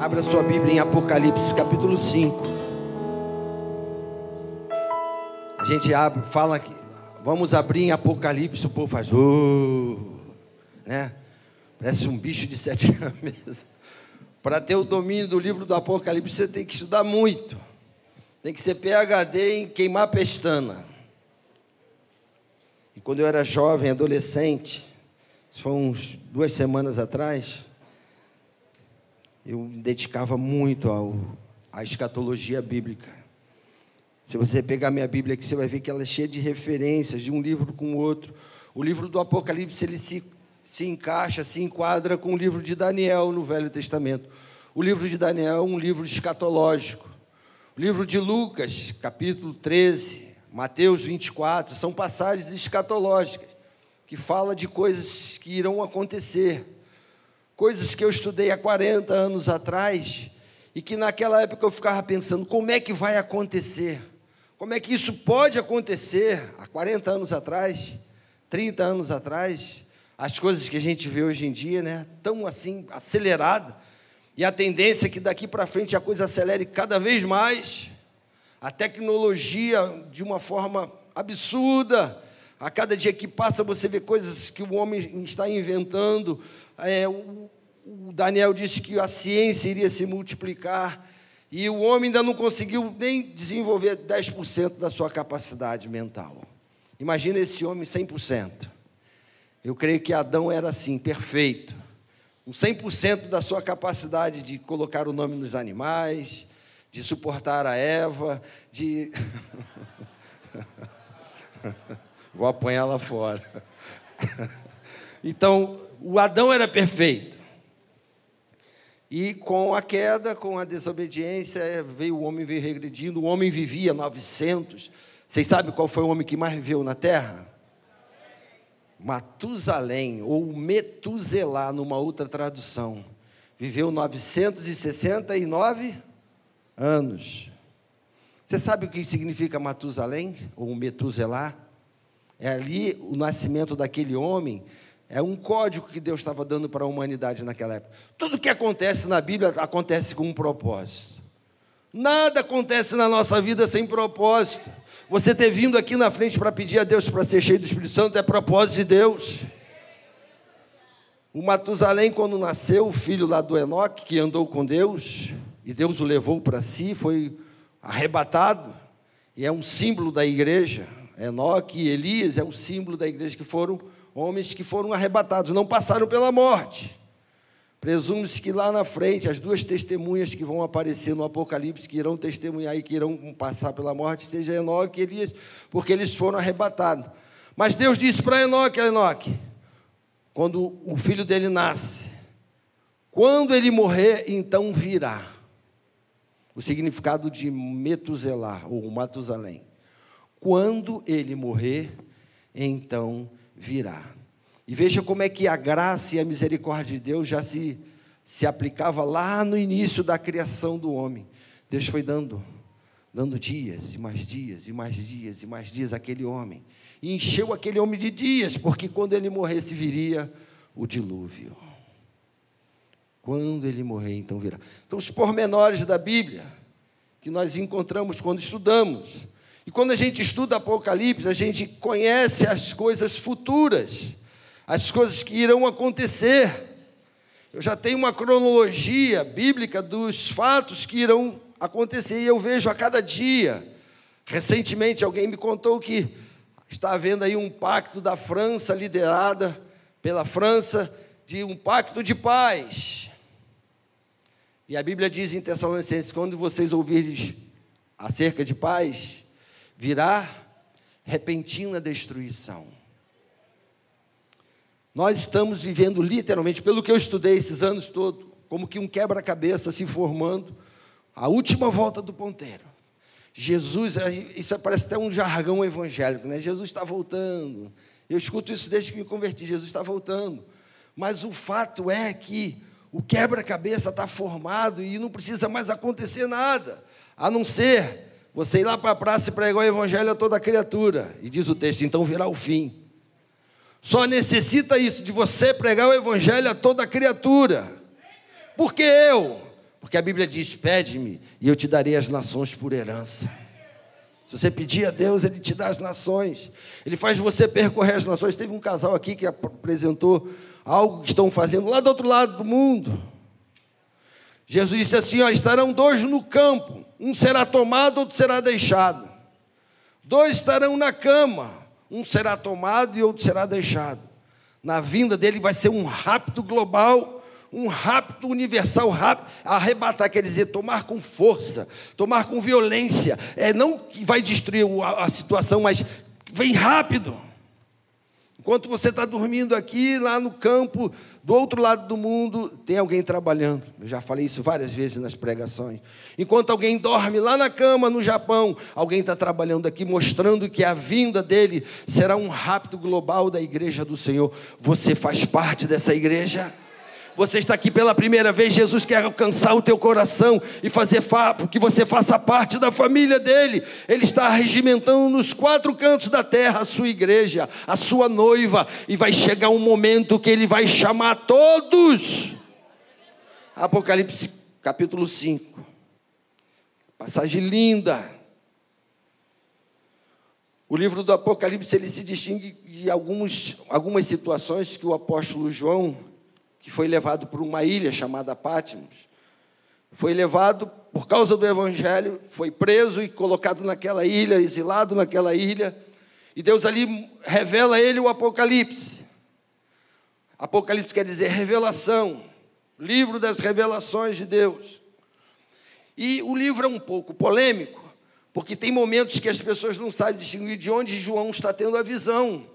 Abra sua Bíblia em Apocalipse, capítulo 5. A gente abre, fala que vamos abrir em Apocalipse, o povo faz, oh, né? Parece um bicho de sete cabeças. Para ter o domínio do livro do Apocalipse, você tem que estudar muito. Tem que ser PhD em queimar pestana. E quando eu era jovem, adolescente, isso foi uns duas semanas atrás, eu me dedicava muito ao, à escatologia bíblica. Se você pegar minha Bíblia aqui, você vai ver que ela é cheia de referências de um livro com o outro. O livro do Apocalipse ele se, se encaixa, se enquadra com o livro de Daniel no Velho Testamento. O livro de Daniel é um livro escatológico. O livro de Lucas, capítulo 13, Mateus 24, são passagens escatológicas que fala de coisas que irão acontecer coisas que eu estudei há 40 anos atrás e que naquela época eu ficava pensando: como é que vai acontecer? Como é que isso pode acontecer há 40 anos atrás, 30 anos atrás? As coisas que a gente vê hoje em dia, né? Tão assim, acelerada. E a tendência é que daqui para frente a coisa acelere cada vez mais. A tecnologia de uma forma absurda. A cada dia que passa você vê coisas que o homem está inventando, é, o, Daniel disse que a ciência iria se multiplicar e o homem ainda não conseguiu nem desenvolver 10% da sua capacidade mental. Imagina esse homem 100%. Eu creio que Adão era assim, perfeito. Com 100% da sua capacidade de colocar o nome nos animais, de suportar a Eva, de. Vou apanhar lá fora. Então, o Adão era perfeito. E com a queda, com a desobediência, veio o homem veio regredindo. O homem vivia 900. Vocês sabem qual foi o homem que mais viveu na terra? Matusalém, ou Metuselá, numa outra tradução. Viveu 969 anos. Você sabe o que significa Matusalém, ou Metuselá? É ali o nascimento daquele homem é um código que Deus estava dando para a humanidade naquela época. Tudo que acontece na Bíblia acontece com um propósito. Nada acontece na nossa vida sem propósito. Você ter vindo aqui na frente para pedir a Deus para ser cheio do Espírito Santo é propósito de Deus. O Matusalém, quando nasceu, o filho lá do Enoque, que andou com Deus, e Deus o levou para si, foi arrebatado, e é um símbolo da igreja. Enoque e Elias é o símbolo da igreja que foram homens que foram arrebatados, não passaram pela morte. Presume-se que lá na frente, as duas testemunhas que vão aparecer no Apocalipse, que irão testemunhar e que irão passar pela morte, seja Enoque e Elias, porque eles foram arrebatados. Mas Deus disse para Enoque, Enoque, quando o filho dele nasce, quando ele morrer, então virá. O significado de Metuselah, ou Matusalém. Quando ele morrer, então virá. E veja como é que a graça e a misericórdia de Deus já se, se aplicava lá no início da criação do homem. Deus foi dando, dando dias e mais dias e mais dias e mais dias àquele homem. E encheu aquele homem de dias, porque quando ele morresse viria o dilúvio. Quando ele morrer, então virá. Então, os pormenores da Bíblia que nós encontramos quando estudamos e quando a gente estuda Apocalipse, a gente conhece as coisas futuras, as coisas que irão acontecer. Eu já tenho uma cronologia bíblica dos fatos que irão acontecer e eu vejo a cada dia. Recentemente alguém me contou que está havendo aí um pacto da França liderada pela França de um pacto de paz. E a Bíblia diz em Tessalonicenses: quando vocês ouvirem acerca de paz, virá repentina destruição. Nós estamos vivendo literalmente, pelo que eu estudei esses anos todos, como que um quebra-cabeça se formando, a última volta do ponteiro. Jesus, isso parece até um jargão evangélico, né? Jesus está voltando. Eu escuto isso desde que me converti, Jesus está voltando. Mas o fato é que o quebra-cabeça está formado e não precisa mais acontecer nada, a não ser você ir lá para a praça e pregar o evangelho a toda criatura. E diz o texto, então virá o fim. Só necessita isso, de você pregar o evangelho a toda criatura. Por que eu? Porque a Bíblia diz: pede-me e eu te darei as nações por herança. Se você pedir a Deus, Ele te dá as nações. Ele faz você percorrer as nações. Teve um casal aqui que apresentou algo que estão fazendo lá do outro lado do mundo. Jesus disse assim: ó, estarão dois no campo, um será tomado, outro será deixado. Dois estarão na cama, um será tomado e outro será deixado. Na vinda dele vai ser um rapto global, um rapto universal, rápido, arrebatar, quer dizer, tomar com força, tomar com violência. É não que vai destruir a, a situação, mas vem rápido. Enquanto você está dormindo aqui, lá no campo, do outro lado do mundo, tem alguém trabalhando. Eu já falei isso várias vezes nas pregações. Enquanto alguém dorme lá na cama, no Japão, alguém está trabalhando aqui, mostrando que a vinda dele será um rapto global da igreja do Senhor. Você faz parte dessa igreja? Você está aqui pela primeira vez, Jesus quer alcançar o teu coração e fazer que você faça parte da família dele. Ele está regimentando nos quatro cantos da terra a sua igreja, a sua noiva, e vai chegar um momento que ele vai chamar todos. Apocalipse capítulo 5. Passagem linda. O livro do Apocalipse ele se distingue de algumas situações que o apóstolo João que foi levado para uma ilha chamada Patmos. Foi levado por causa do evangelho, foi preso e colocado naquela ilha, exilado naquela ilha. E Deus ali revela a ele o Apocalipse. Apocalipse quer dizer revelação, livro das revelações de Deus. E o livro é um pouco polêmico, porque tem momentos que as pessoas não sabem distinguir de onde João está tendo a visão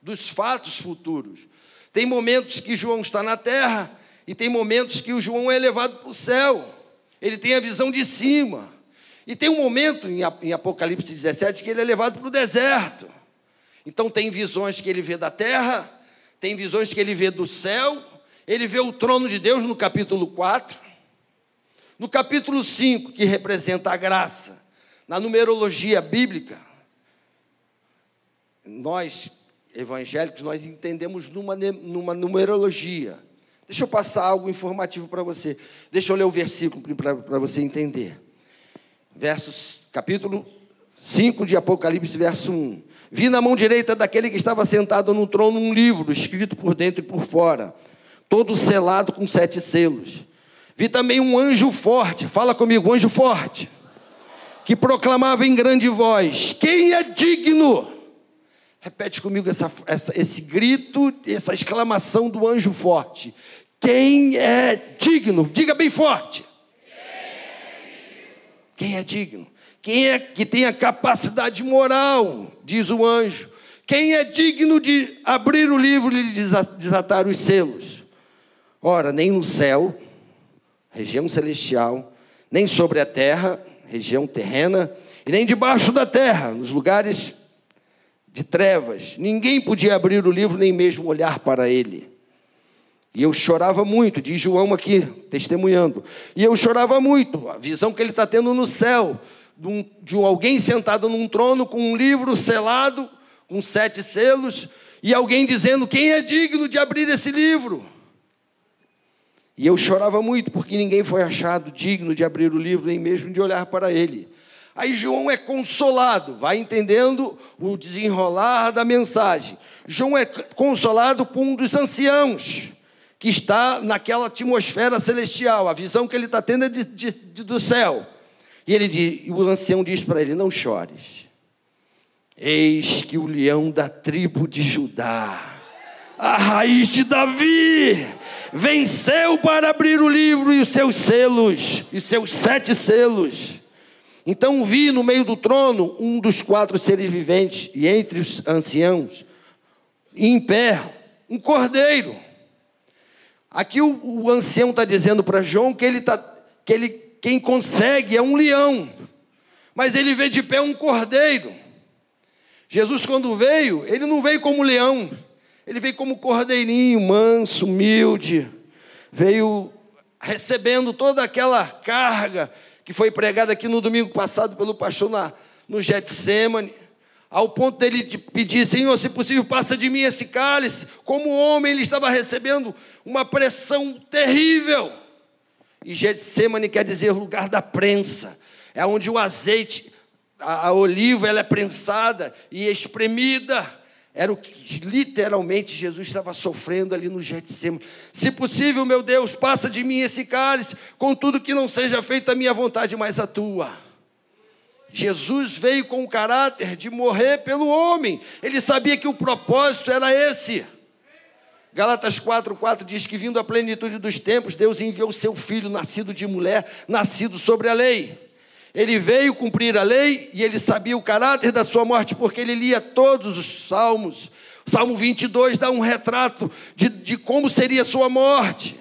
dos fatos futuros. Tem momentos que João está na terra e tem momentos que o João é levado para o céu. Ele tem a visão de cima. E tem um momento em Apocalipse 17 que ele é levado para o deserto. Então tem visões que ele vê da terra, tem visões que ele vê do céu, ele vê o trono de Deus no capítulo 4. No capítulo 5, que representa a graça, na numerologia bíblica, nós evangélicos, nós entendemos numa, numa numerologia. Deixa eu passar algo informativo para você. Deixa eu ler o versículo para você entender. Versos, capítulo 5 de Apocalipse, verso 1. Vi na mão direita daquele que estava sentado no trono um livro, escrito por dentro e por fora, todo selado com sete selos. Vi também um anjo forte, fala comigo, anjo forte, que proclamava em grande voz: Quem é digno? Repete comigo essa, essa, esse grito, essa exclamação do anjo forte. Quem é digno? Diga bem forte. Quem é digno? Quem é que tem a capacidade moral, diz o anjo. Quem é digno de abrir o livro e desatar os selos? Ora, nem no céu, região celestial, nem sobre a terra, região terrena, e nem debaixo da terra, nos lugares de trevas. Ninguém podia abrir o livro, nem mesmo olhar para ele. E eu chorava muito, diz João aqui, testemunhando. E eu chorava muito, a visão que ele está tendo no céu, de, um, de um, alguém sentado num trono com um livro selado, com sete selos, e alguém dizendo: Quem é digno de abrir esse livro? E eu chorava muito, porque ninguém foi achado digno de abrir o livro, nem mesmo de olhar para ele. Aí João é consolado, vai entendendo o desenrolar da mensagem. João é consolado por um dos anciãos, que está naquela atmosfera celestial, a visão que ele está tendo é de, de, de, do céu. E ele diz, o ancião diz para ele: Não chores, eis que o leão da tribo de Judá, a raiz de Davi, venceu para abrir o livro e os seus selos, e seus sete selos. Então vi no meio do trono um dos quatro seres viventes, e entre os anciãos, em pé, um cordeiro. Aqui o, o ancião está dizendo para João que ele tá, que ele, quem consegue é um leão, mas ele vê de pé um cordeiro. Jesus, quando veio, ele não veio como leão, ele veio como cordeirinho, manso, humilde, veio recebendo toda aquela carga que foi pregado aqui no domingo passado pelo pastor na, no Getsemane, ao ponto dele de pedir, Senhor, se possível, passa de mim esse cálice. Como homem, ele estava recebendo uma pressão terrível. E Getsemane quer dizer lugar da prensa. É onde o azeite, a, a oliva, ela é prensada e espremida. Era o que literalmente Jesus estava sofrendo ali no Getsemane. Se possível, meu Deus, passa de mim esse cálice, contudo que não seja feita a minha vontade, mas a tua. Jesus veio com o caráter de morrer pelo homem. Ele sabia que o propósito era esse. Galatas 4:4 diz que vindo a plenitude dos tempos, Deus enviou seu filho nascido de mulher, nascido sobre a lei. Ele veio cumprir a lei e ele sabia o caráter da sua morte porque ele lia todos os salmos. O Salmo 22 dá um retrato de, de como seria sua morte.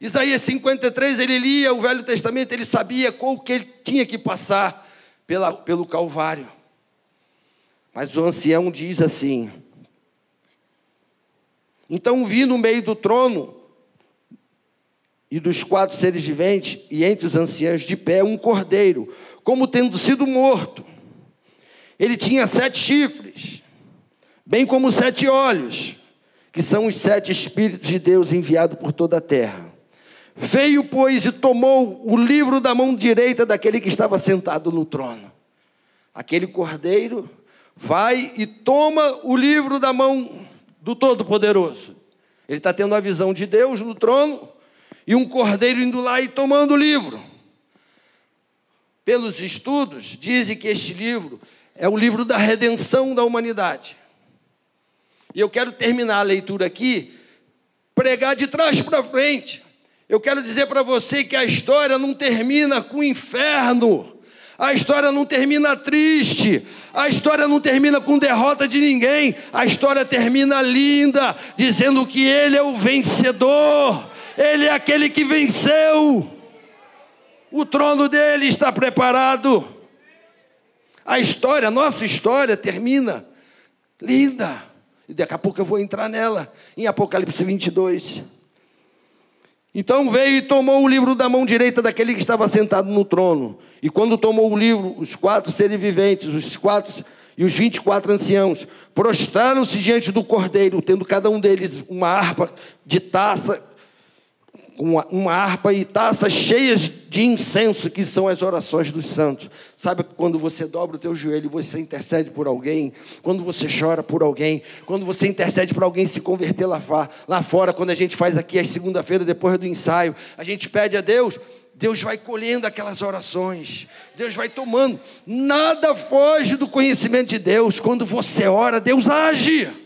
Isaías 53, ele lia o Velho Testamento, ele sabia qual que ele tinha que passar pela, pelo Calvário. Mas o ancião diz assim: Então vi no meio do trono e dos quatro seres viventes, e entre os anciãos de pé, um cordeiro, como tendo sido morto. Ele tinha sete chifres, bem como sete olhos, que são os sete Espíritos de Deus enviados por toda a terra. Veio, pois, e tomou o livro da mão direita daquele que estava sentado no trono. Aquele cordeiro vai e toma o livro da mão do Todo-Poderoso. Ele está tendo a visão de Deus no trono e um cordeiro indo lá e tomando o livro. Pelos estudos, dizem que este livro é o livro da redenção da humanidade. E eu quero terminar a leitura aqui, pregar de trás para frente. Eu quero dizer para você que a história não termina com o inferno. A história não termina triste, a história não termina com derrota de ninguém, a história termina linda, dizendo que Ele é o vencedor, Ele é aquele que venceu, o trono dele está preparado. A história, a nossa história termina linda, e daqui a pouco eu vou entrar nela, em Apocalipse 22. Então veio e tomou o livro da mão direita daquele que estava sentado no trono. E quando tomou o livro, os quatro seres viventes, os quatro e os vinte e quatro anciãos, prostraram-se diante do cordeiro, tendo cada um deles uma harpa de taça uma, uma harpa e taças cheias de incenso, que são as orações dos santos. Sabe quando você dobra o teu joelho, você intercede por alguém, quando você chora por alguém, quando você intercede por alguém se converter lá, lá fora, quando a gente faz aqui às segunda-feira, depois do ensaio, a gente pede a Deus, Deus vai colhendo aquelas orações, Deus vai tomando, nada foge do conhecimento de Deus, quando você ora, Deus age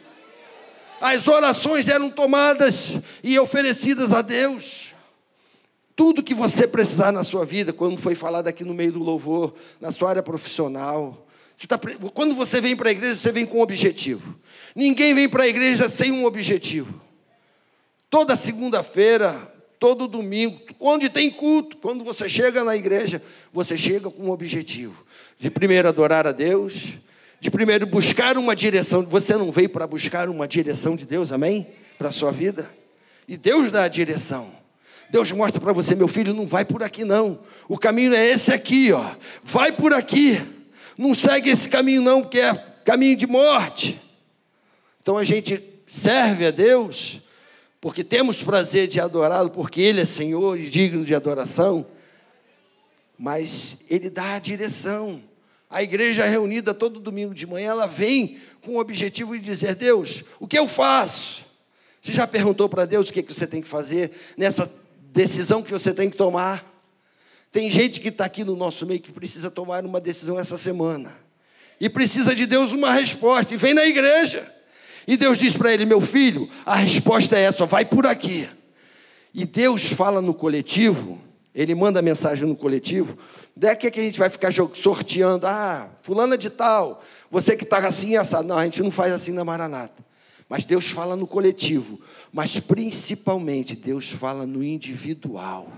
as orações eram tomadas e oferecidas a Deus. Tudo que você precisar na sua vida, quando foi falado aqui no meio do louvor, na sua área profissional, você tá, quando você vem para a igreja, você vem com um objetivo. Ninguém vem para a igreja sem um objetivo. Toda segunda-feira, todo domingo, onde tem culto, quando você chega na igreja, você chega com um objetivo. De primeiro adorar a Deus, de primeiro buscar uma direção. Você não veio para buscar uma direção de Deus, amém? Para a sua vida. E Deus dá a direção. Deus mostra para você, meu filho, não vai por aqui não. O caminho é esse aqui, ó. Vai por aqui. Não segue esse caminho não, que é caminho de morte. Então a gente serve a Deus porque temos prazer de adorá-lo, porque ele é Senhor e digno de adoração. Mas ele dá a direção. A igreja reunida todo domingo de manhã, ela vem com o objetivo de dizer: Deus, o que eu faço? Você já perguntou para Deus o que, que você tem que fazer nessa decisão que você tem que tomar? Tem gente que está aqui no nosso meio que precisa tomar uma decisão essa semana. E precisa de Deus uma resposta. E vem na igreja. E Deus diz para ele: Meu filho, a resposta é essa, vai por aqui. E Deus fala no coletivo, ele manda mensagem no coletivo, Daqui é que a gente vai ficar sorteando, ah, fulana de tal, você que está assim assado. Não, a gente não faz assim na Maranata. Mas Deus fala no coletivo, mas principalmente Deus fala no individual.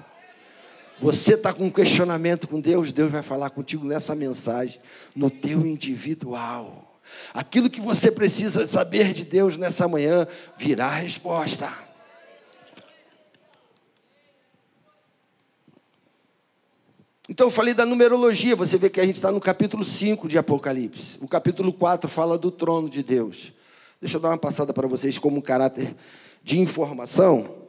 Você está com um questionamento com Deus, Deus vai falar contigo nessa mensagem, no teu individual. Aquilo que você precisa saber de Deus nessa manhã virá resposta. Então eu falei da numerologia, você vê que a gente está no capítulo 5 de Apocalipse. O capítulo 4 fala do trono de Deus. Deixa eu dar uma passada para vocês como um caráter de informação.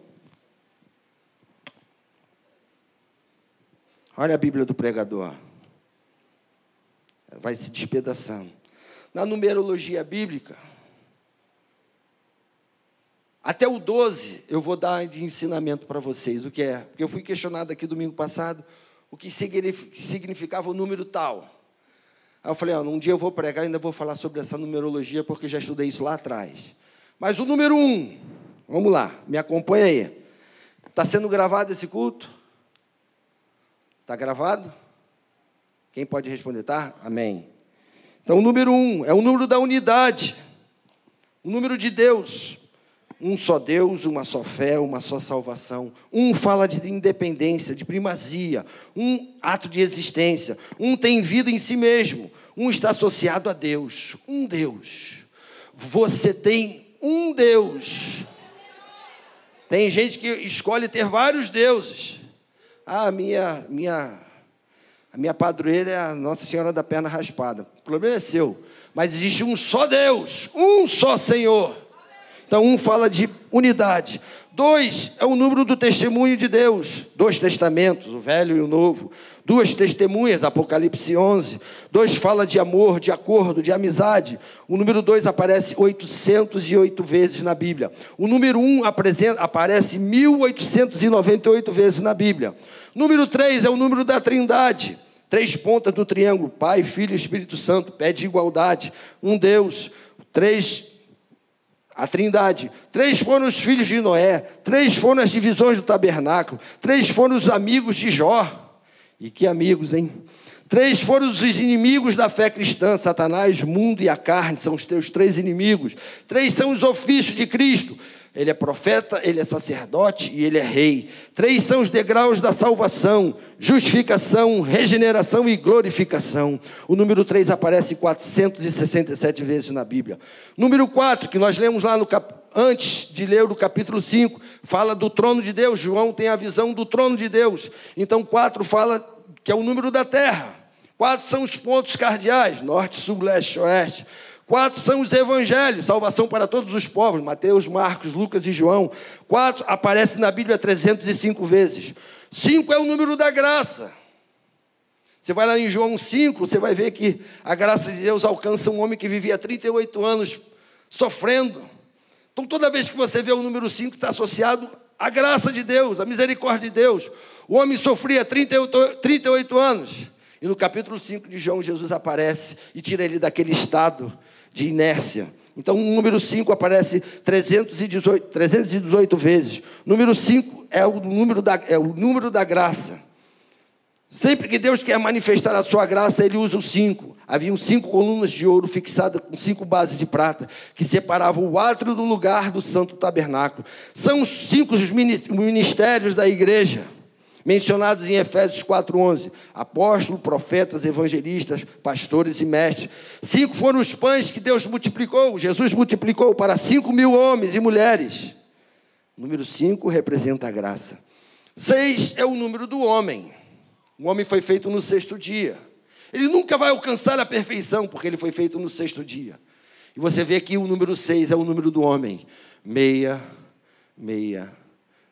Olha a Bíblia do pregador. Vai se despedaçando. Na numerologia bíblica, até o 12 eu vou dar de ensinamento para vocês. O que é? Porque eu fui questionado aqui domingo passado o que significava o número tal. Aí eu falei, um dia eu vou pregar ainda vou falar sobre essa numerologia, porque já estudei isso lá atrás. Mas o número um, vamos lá, me acompanha aí. Está sendo gravado esse culto? Está gravado? Quem pode responder? Tá? Amém. Então, o número um é o número da unidade, o número de Deus. Um só Deus, uma só fé, uma só salvação. Um fala de independência, de primazia. Um ato de existência. Um tem vida em si mesmo. Um está associado a Deus. Um Deus. Você tem um Deus. Tem gente que escolhe ter vários deuses. Ah, minha, minha, a minha padroeira é a Nossa Senhora da Perna Raspada. O problema é seu. Mas existe um só Deus, um só Senhor. Então, um fala de unidade. Dois é o número do testemunho de Deus. Dois testamentos, o velho e o novo. Duas testemunhas, Apocalipse 11. Dois fala de amor, de acordo, de amizade. O número dois aparece 808 vezes na Bíblia. O número um apresenta, aparece 1898 vezes na Bíblia. Número três é o número da trindade. Três pontas do triângulo, Pai, Filho e Espírito Santo, pede igualdade. Um Deus. Três a trindade. Três foram os filhos de Noé, três foram as divisões do tabernáculo, três foram os amigos de Jó. E que amigos, hein? Três foram os inimigos da fé cristã: Satanás, mundo e a carne são os teus três inimigos. Três são os ofícios de Cristo: ele é profeta, ele é sacerdote e ele é rei. Três são os degraus da salvação: justificação, regeneração e glorificação. O número três aparece 467 vezes na Bíblia. Número quatro, que nós lemos lá no cap... antes de ler o capítulo 5, fala do trono de Deus. João tem a visão do trono de Deus. Então, quatro fala que é o número da terra. Quatro são os pontos cardeais: norte, sul, leste, oeste. Quatro são os evangelhos, salvação para todos os povos, Mateus, Marcos, Lucas e João. Quatro aparece na Bíblia 305 vezes. Cinco é o número da graça. Você vai lá em João 5, você vai ver que a graça de Deus alcança um homem que vivia 38 anos sofrendo. Então, toda vez que você vê o número 5, está associado à graça de Deus, à misericórdia de Deus. O homem sofria 38, 38 anos. E no capítulo 5 de João, Jesus aparece e tira ele daquele estado de inércia. Então, o número 5 aparece 318, 318 vezes. Número 5 é o número da, é o número da graça. Sempre que Deus quer manifestar a sua graça, ele usa o cinco. Haviam cinco colunas de ouro fixadas com cinco bases de prata, que separavam o átrio do lugar do santo tabernáculo. São os cinco os ministérios da igreja mencionados em Efésios 4:11, apóstolos, profetas, evangelistas, pastores e mestres. Cinco foram os pães que Deus multiplicou, Jesus multiplicou para cinco mil homens e mulheres. número cinco representa a graça. Seis é o número do homem. O homem foi feito no sexto dia. Ele nunca vai alcançar a perfeição, porque ele foi feito no sexto dia. E você vê que o número seis é o número do homem. Meia, meia,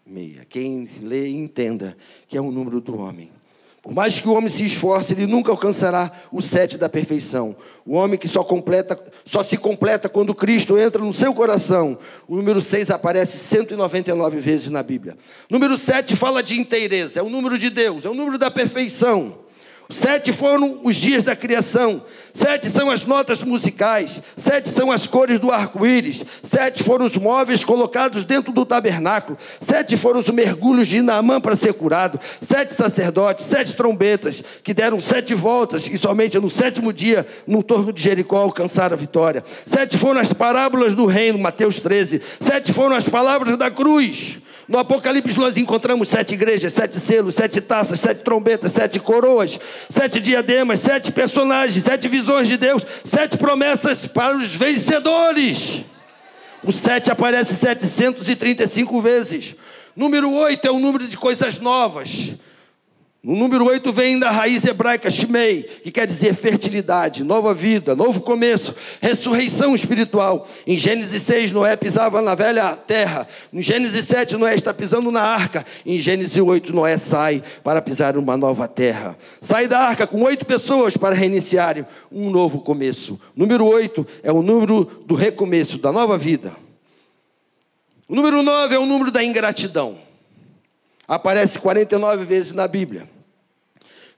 meia. Quem lê, entenda que é o número do homem. Por mais que o homem se esforce, ele nunca alcançará o sete da perfeição. O homem que só, completa, só se completa quando Cristo entra no seu coração. O número 6 aparece 199 vezes na Bíblia. Número 7 fala de inteireza, é o número de Deus, é o número da perfeição. Sete foram os dias da criação, sete são as notas musicais, sete são as cores do arco-íris, sete foram os móveis colocados dentro do tabernáculo, sete foram os mergulhos de Naamã para ser curado, sete sacerdotes, sete trombetas, que deram sete voltas e somente no sétimo dia, no torno de Jericó, alcançaram a vitória. Sete foram as parábolas do reino, Mateus 13, sete foram as palavras da cruz. No Apocalipse nós encontramos sete igrejas, sete selos, sete taças, sete trombetas, sete coroas, sete diademas, sete personagens, sete visões de Deus, sete promessas para os vencedores. O sete aparece 735 vezes. Número oito é o número de coisas novas. O número 8 vem da raiz hebraica Shimei, que quer dizer fertilidade, nova vida, novo começo, ressurreição espiritual. Em Gênesis 6, Noé pisava na velha terra. Em Gênesis 7, Noé está pisando na arca. Em Gênesis 8, Noé sai para pisar numa nova terra. Sai da arca com oito pessoas para reiniciarem um novo começo. Número 8 é o número do recomeço, da nova vida. O número 9 é o número da ingratidão. Aparece 49 vezes na Bíblia.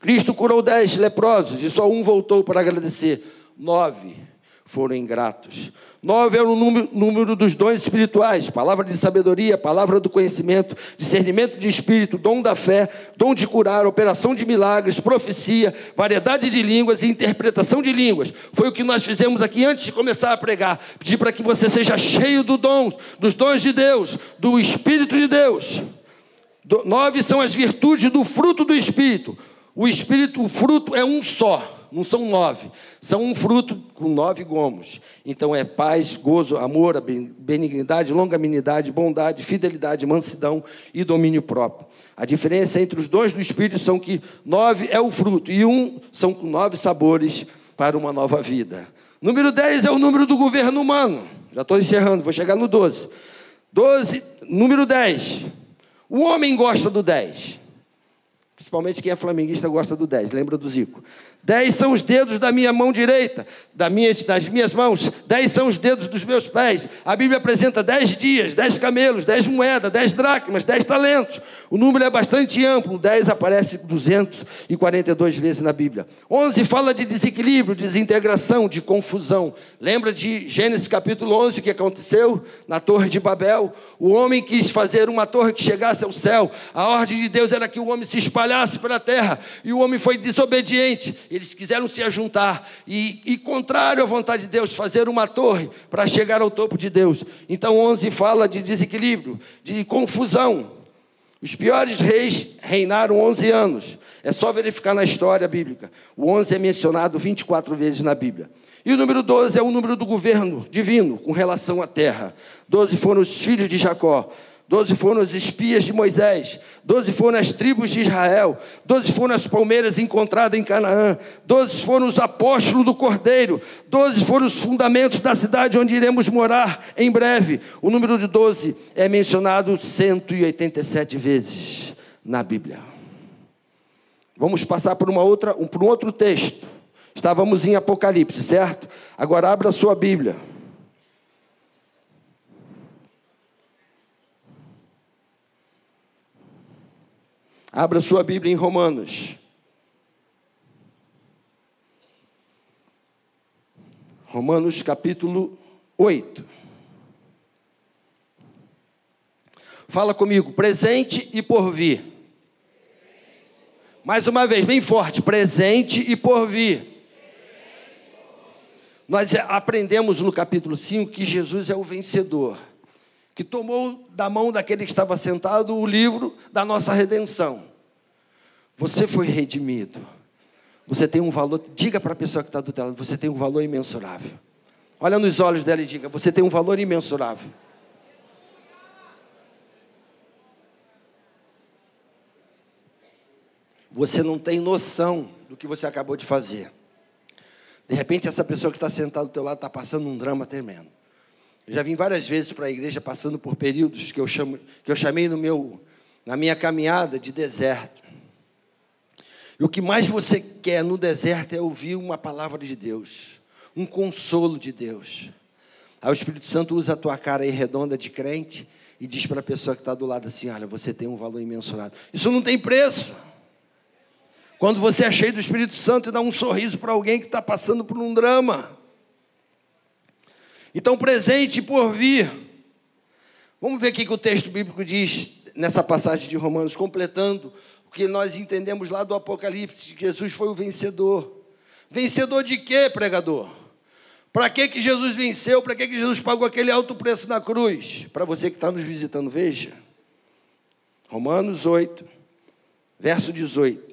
Cristo curou dez leprosos e só um voltou para agradecer. Nove foram ingratos. Nove é o número, número, dos dons espirituais: palavra de sabedoria, palavra do conhecimento, discernimento de espírito, dom da fé, dom de curar, operação de milagres, profecia, variedade de línguas e interpretação de línguas. Foi o que nós fizemos aqui antes de começar a pregar. Pedir para que você seja cheio do dom, dos dons de Deus, do Espírito de Deus. Nove são as virtudes do fruto do Espírito. O Espírito, o fruto é um só, não são nove. São um fruto com nove gomos. Então é paz, gozo, amor, benignidade, longanimidade, bondade, fidelidade, mansidão e domínio próprio. A diferença entre os dois do Espírito são que nove é o fruto e um são nove sabores para uma nova vida. Número 10 é o número do governo humano. Já estou encerrando, vou chegar no 12. 12, número 10. O homem gosta do 10. Principalmente quem é flamenguista gosta do 10, lembra do Zico. Dez são os dedos da minha mão direita, da minha, das minhas mãos. Dez são os dedos dos meus pés. A Bíblia apresenta dez dias, dez camelos, dez moedas, dez dracmas, dez talentos. O número é bastante amplo. Dez aparece 242 vezes na Bíblia. Onze fala de desequilíbrio, desintegração, de confusão. Lembra de Gênesis capítulo 11, o que aconteceu na Torre de Babel? O homem quis fazer uma torre que chegasse ao céu. A ordem de Deus era que o homem se espalhasse pela terra. E o homem foi desobediente eles quiseram se ajuntar e, e contrário à vontade de Deus, fazer uma torre para chegar ao topo de Deus. Então 11 fala de desequilíbrio, de confusão. Os piores reis reinaram 11 anos. É só verificar na história bíblica. O 11 é mencionado 24 vezes na Bíblia. E o número 12 é o número do governo divino com relação à terra. 12 foram os filhos de Jacó. Doze foram os espias de Moisés, doze foram as tribos de Israel, doze foram as palmeiras encontradas em Canaã, doze foram os apóstolos do Cordeiro, doze foram os fundamentos da cidade onde iremos morar em breve. O número de doze é mencionado 187 vezes na Bíblia. Vamos passar por uma outra, um, por um outro texto. Estávamos em Apocalipse, certo? Agora abra a sua Bíblia. Abra sua Bíblia em Romanos. Romanos capítulo 8. Fala comigo, presente e por vir. Mais uma vez, bem forte, presente e por vir. Nós aprendemos no capítulo 5 que Jesus é o vencedor que tomou da mão daquele que estava sentado o livro da nossa redenção. Você foi redimido. Você tem um valor. Diga para a pessoa que está do lado: você tem um valor imensurável. Olha nos olhos dela e diga: você tem um valor imensurável. Você não tem noção do que você acabou de fazer. De repente, essa pessoa que está sentada do teu lado está passando um drama tremendo. Já vim várias vezes para a igreja passando por períodos que eu, chamo, que eu chamei no meu, na minha caminhada de deserto. E o que mais você quer no deserto é ouvir uma palavra de Deus, um consolo de Deus. Aí o Espírito Santo usa a tua cara aí redonda de crente e diz para a pessoa que está do lado assim: Olha, você tem um valor imensurado. Isso não tem preço. Quando você é cheio do Espírito Santo e dá um sorriso para alguém que está passando por um drama. Então, presente por vir. Vamos ver o que o texto bíblico diz nessa passagem de Romanos, completando o que nós entendemos lá do Apocalipse: Jesus foi o vencedor. Vencedor de quê, pregador? Para que, que Jesus venceu? Para que, que Jesus pagou aquele alto preço na cruz? Para você que está nos visitando, veja. Romanos 8, verso 18.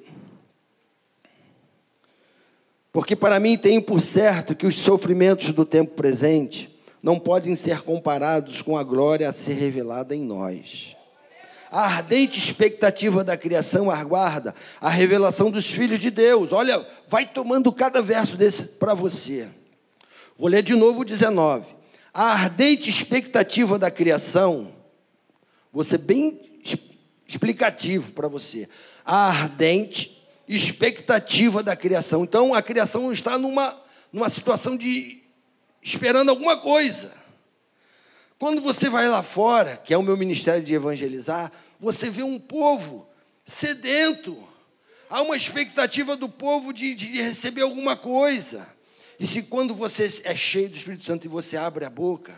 Porque para mim tenho por certo que os sofrimentos do tempo presente não podem ser comparados com a glória a ser revelada em nós. A ardente expectativa da criação aguarda a revelação dos filhos de Deus. Olha, vai tomando cada verso desse para você. Vou ler de novo o 19. A ardente expectativa da criação, vou ser bem explicativo para você. A ardente expectativa da criação. Então, a criação está numa, numa situação de esperando alguma coisa. Quando você vai lá fora, que é o meu ministério de evangelizar, você vê um povo sedento. Há uma expectativa do povo de, de receber alguma coisa. E se quando você é cheio do Espírito Santo e você abre a boca,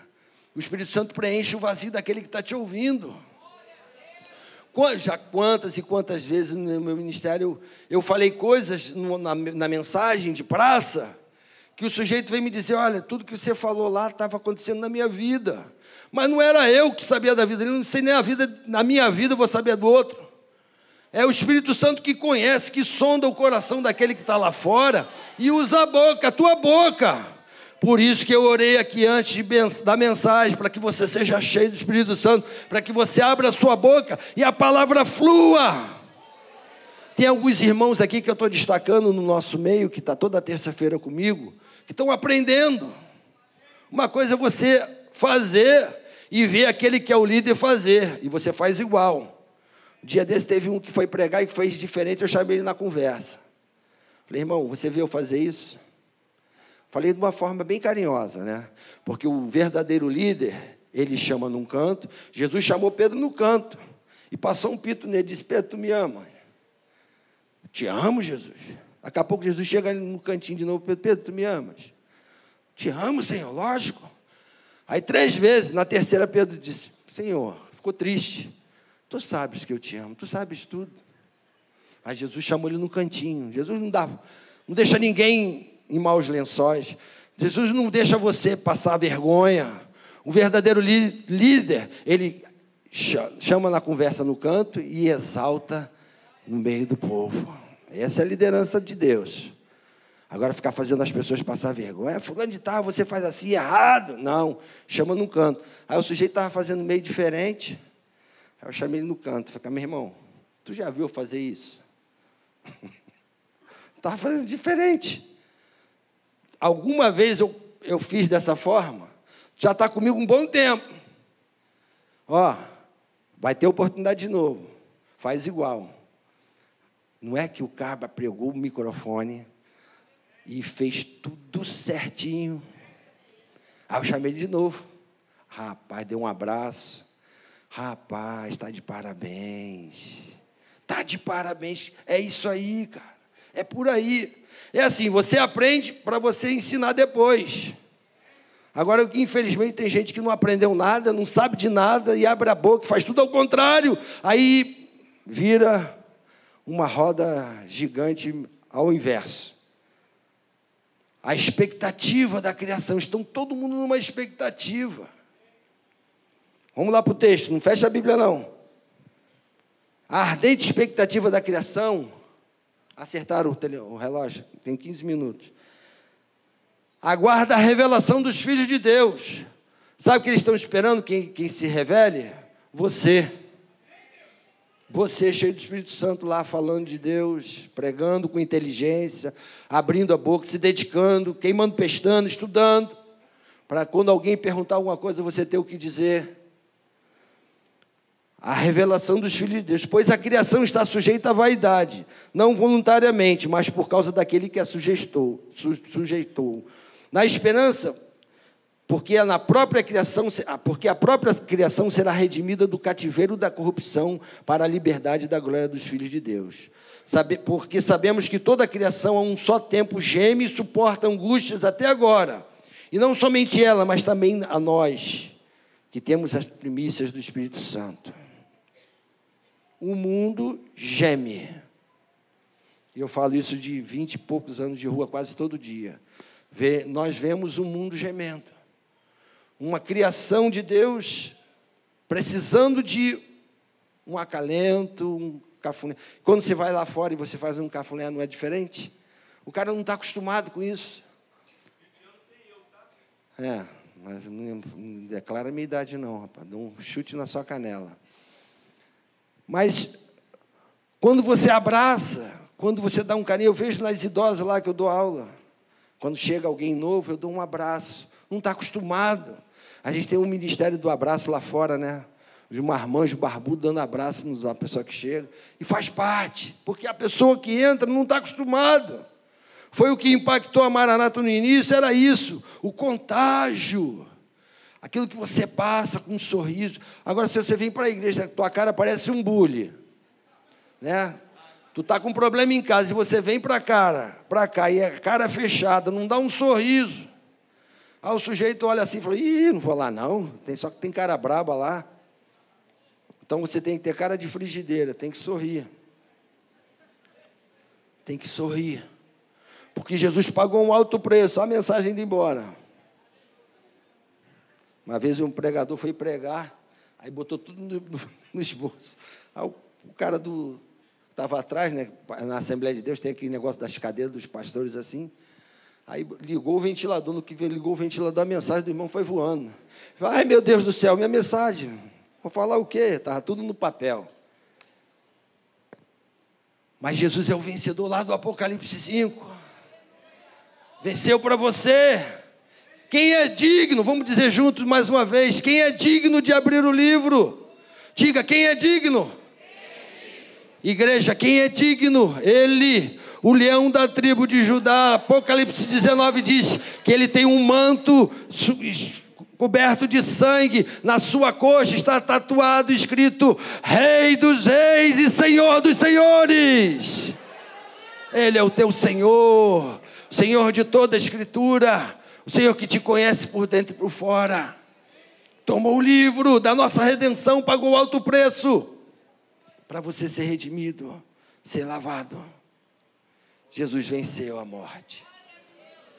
o Espírito Santo preenche o vazio daquele que está te ouvindo. Já quantas e quantas vezes no meu ministério eu falei coisas na, na mensagem de praça, que o sujeito veio me dizer: Olha, tudo que você falou lá estava acontecendo na minha vida. Mas não era eu que sabia da vida dele, não sei nem a vida, na minha vida eu vou saber do outro. É o Espírito Santo que conhece, que sonda o coração daquele que está lá fora e usa a boca, a tua boca. Por isso que eu orei aqui antes da mensagem, para que você seja cheio do Espírito Santo, para que você abra a sua boca e a palavra flua. Tem alguns irmãos aqui que eu estou destacando no nosso meio, que está toda terça-feira comigo, que estão aprendendo. Uma coisa é você fazer e ver aquele que é o líder fazer, e você faz igual. Um dia desse teve um que foi pregar e fez diferente, eu chamei ele na conversa. Falei, irmão, você viu eu fazer isso? Falei de uma forma bem carinhosa, né? Porque o verdadeiro líder, ele chama num canto. Jesus chamou Pedro no canto e passou um pito nele, disse: Pedro, tu me ama? Te amo, Jesus. Daqui a pouco Jesus chega no cantinho de novo, Pedro, Pedro, tu me amas? Te amo, Senhor, lógico. Aí três vezes, na terceira, Pedro disse: Senhor, ficou triste. Tu sabes que eu te amo, tu sabes tudo. Aí Jesus chamou ele no cantinho. Jesus não dá, não deixa ninguém em maus lençóis. Jesus não deixa você passar vergonha. O verdadeiro líder, ele chama na conversa no canto e exalta no meio do povo. Essa é a liderança de Deus. Agora ficar fazendo as pessoas passar vergonha. Fulano de tal, você faz assim errado. Não, chama no canto. Aí o sujeito estava fazendo meio diferente. Aí eu chamei ele no canto, falei, meu irmão, tu já viu fazer isso? Estava fazendo diferente. Alguma vez eu, eu fiz dessa forma? Já está comigo um bom tempo. Ó, vai ter oportunidade de novo. Faz igual. Não é que o cabra pregou o microfone e fez tudo certinho. Aí eu chamei ele de novo. Rapaz, deu um abraço. Rapaz, está de parabéns. Está de parabéns. É isso aí, cara. É por aí. É assim, você aprende para você ensinar depois. Agora, infelizmente, tem gente que não aprendeu nada, não sabe de nada e abre a boca, faz tudo ao contrário. Aí vira uma roda gigante ao inverso. A expectativa da criação, estão todo mundo numa expectativa. Vamos lá para o texto, não fecha a Bíblia não. A ardente expectativa da criação, acertar o, tele, o relógio, tem 15 minutos. Aguarda a revelação dos filhos de Deus. Sabe o que eles estão esperando? Quem, quem se revele? Você. Você, cheio do Espírito Santo, lá falando de Deus, pregando com inteligência, abrindo a boca, se dedicando, queimando pestando, estudando, para quando alguém perguntar alguma coisa, você ter o que dizer a revelação dos filhos de Deus, pois a criação está sujeita à vaidade, não voluntariamente, mas por causa daquele que a sujeitou, su, sujeitou. Na esperança, porque na própria criação, porque a própria criação será redimida do cativeiro da corrupção para a liberdade da glória dos filhos de Deus. Sabe, porque sabemos que toda a criação a um só tempo geme e suporta angústias até agora. E não somente ela, mas também a nós, que temos as primícias do Espírito Santo o mundo geme. E eu falo isso de vinte e poucos anos de rua quase todo dia. Vê, nós vemos o mundo gemendo. Uma criação de Deus precisando de um acalento, um cafuné. Quando você vai lá fora e você faz um cafuné, não é diferente? O cara não está acostumado com isso. É, mas não declara a minha idade não, rapaz. Dá um chute na sua canela. Mas quando você abraça, quando você dá um carinho, eu vejo nas idosas lá que eu dou aula. Quando chega alguém novo, eu dou um abraço. Não está acostumado. A gente tem um ministério do abraço lá fora, né? Os marmanjos barbudos dando abraço na pessoa que chega. E faz parte, porque a pessoa que entra não está acostumada. Foi o que impactou a Maranata no início, era isso, o contágio. Aquilo que você passa com um sorriso. Agora, se você vem para a igreja, tua cara parece um bully. Né? Tu tá com um problema em casa e você vem para cara, para cá e a cara fechada, não dá um sorriso. Aí o sujeito olha assim e fala: "Ih, não vou lá não, tem só que tem cara braba lá". Então você tem que ter cara de frigideira, tem que sorrir. Tem que sorrir. Porque Jesus pagou um alto preço, a mensagem de embora. Uma vez um pregador foi pregar, aí botou tudo no, no, no esboço. Aí o, o cara do estava atrás, né? Na Assembleia de Deus tem aquele negócio das cadeiras dos pastores assim. Aí ligou o ventilador, no que ligou o ventilador, a mensagem do irmão foi voando. Ai meu Deus do céu, minha mensagem. Vou falar o quê? Estava tudo no papel. Mas Jesus é o vencedor lá do Apocalipse 5. Venceu para você. Quem é digno, vamos dizer juntos mais uma vez: quem é digno de abrir o livro? Diga, quem é digno? Igreja, quem é digno? Ele, o leão da tribo de Judá. Apocalipse 19 diz que ele tem um manto coberto de sangue, na sua coxa está tatuado, escrito: Rei dos Reis e Senhor dos Senhores. Ele é o teu Senhor, Senhor de toda a Escritura, o Senhor que te conhece por dentro e por fora. Tomou o livro da nossa redenção, pagou alto preço para você ser redimido, ser lavado. Jesus venceu a morte.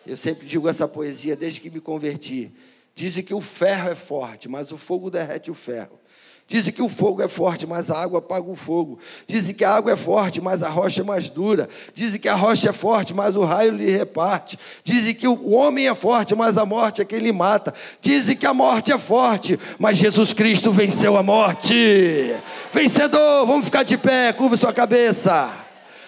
Eu sempre digo essa poesia desde que me converti. Dizem que o ferro é forte, mas o fogo derrete o ferro. Dizem que o fogo é forte, mas a água apaga o fogo. Dizem que a água é forte, mas a rocha é mais dura. Dizem que a rocha é forte, mas o raio lhe reparte. Dizem que o homem é forte, mas a morte é quem lhe mata. Dizem que a morte é forte, mas Jesus Cristo venceu a morte. Vencedor, vamos ficar de pé, curva sua cabeça.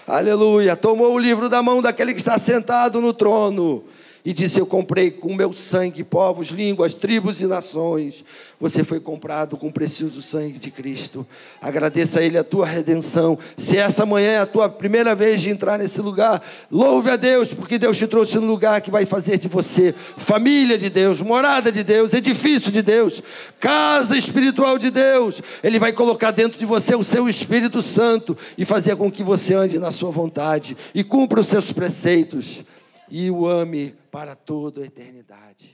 Aleluia. Tomou o livro da mão daquele que está sentado no trono e disse: Eu comprei com meu sangue povos, línguas, tribos e nações. Você foi comprado com o precioso sangue de Cristo. Agradeça a Ele a tua redenção. Se essa manhã é a tua primeira vez de entrar nesse lugar, louve a Deus, porque Deus te trouxe no lugar que vai fazer de você família de Deus, morada de Deus, edifício de Deus, casa espiritual de Deus. Ele vai colocar dentro de você o seu Espírito Santo e fazer com que você ande na sua vontade e cumpra os seus preceitos e o ame para toda a eternidade.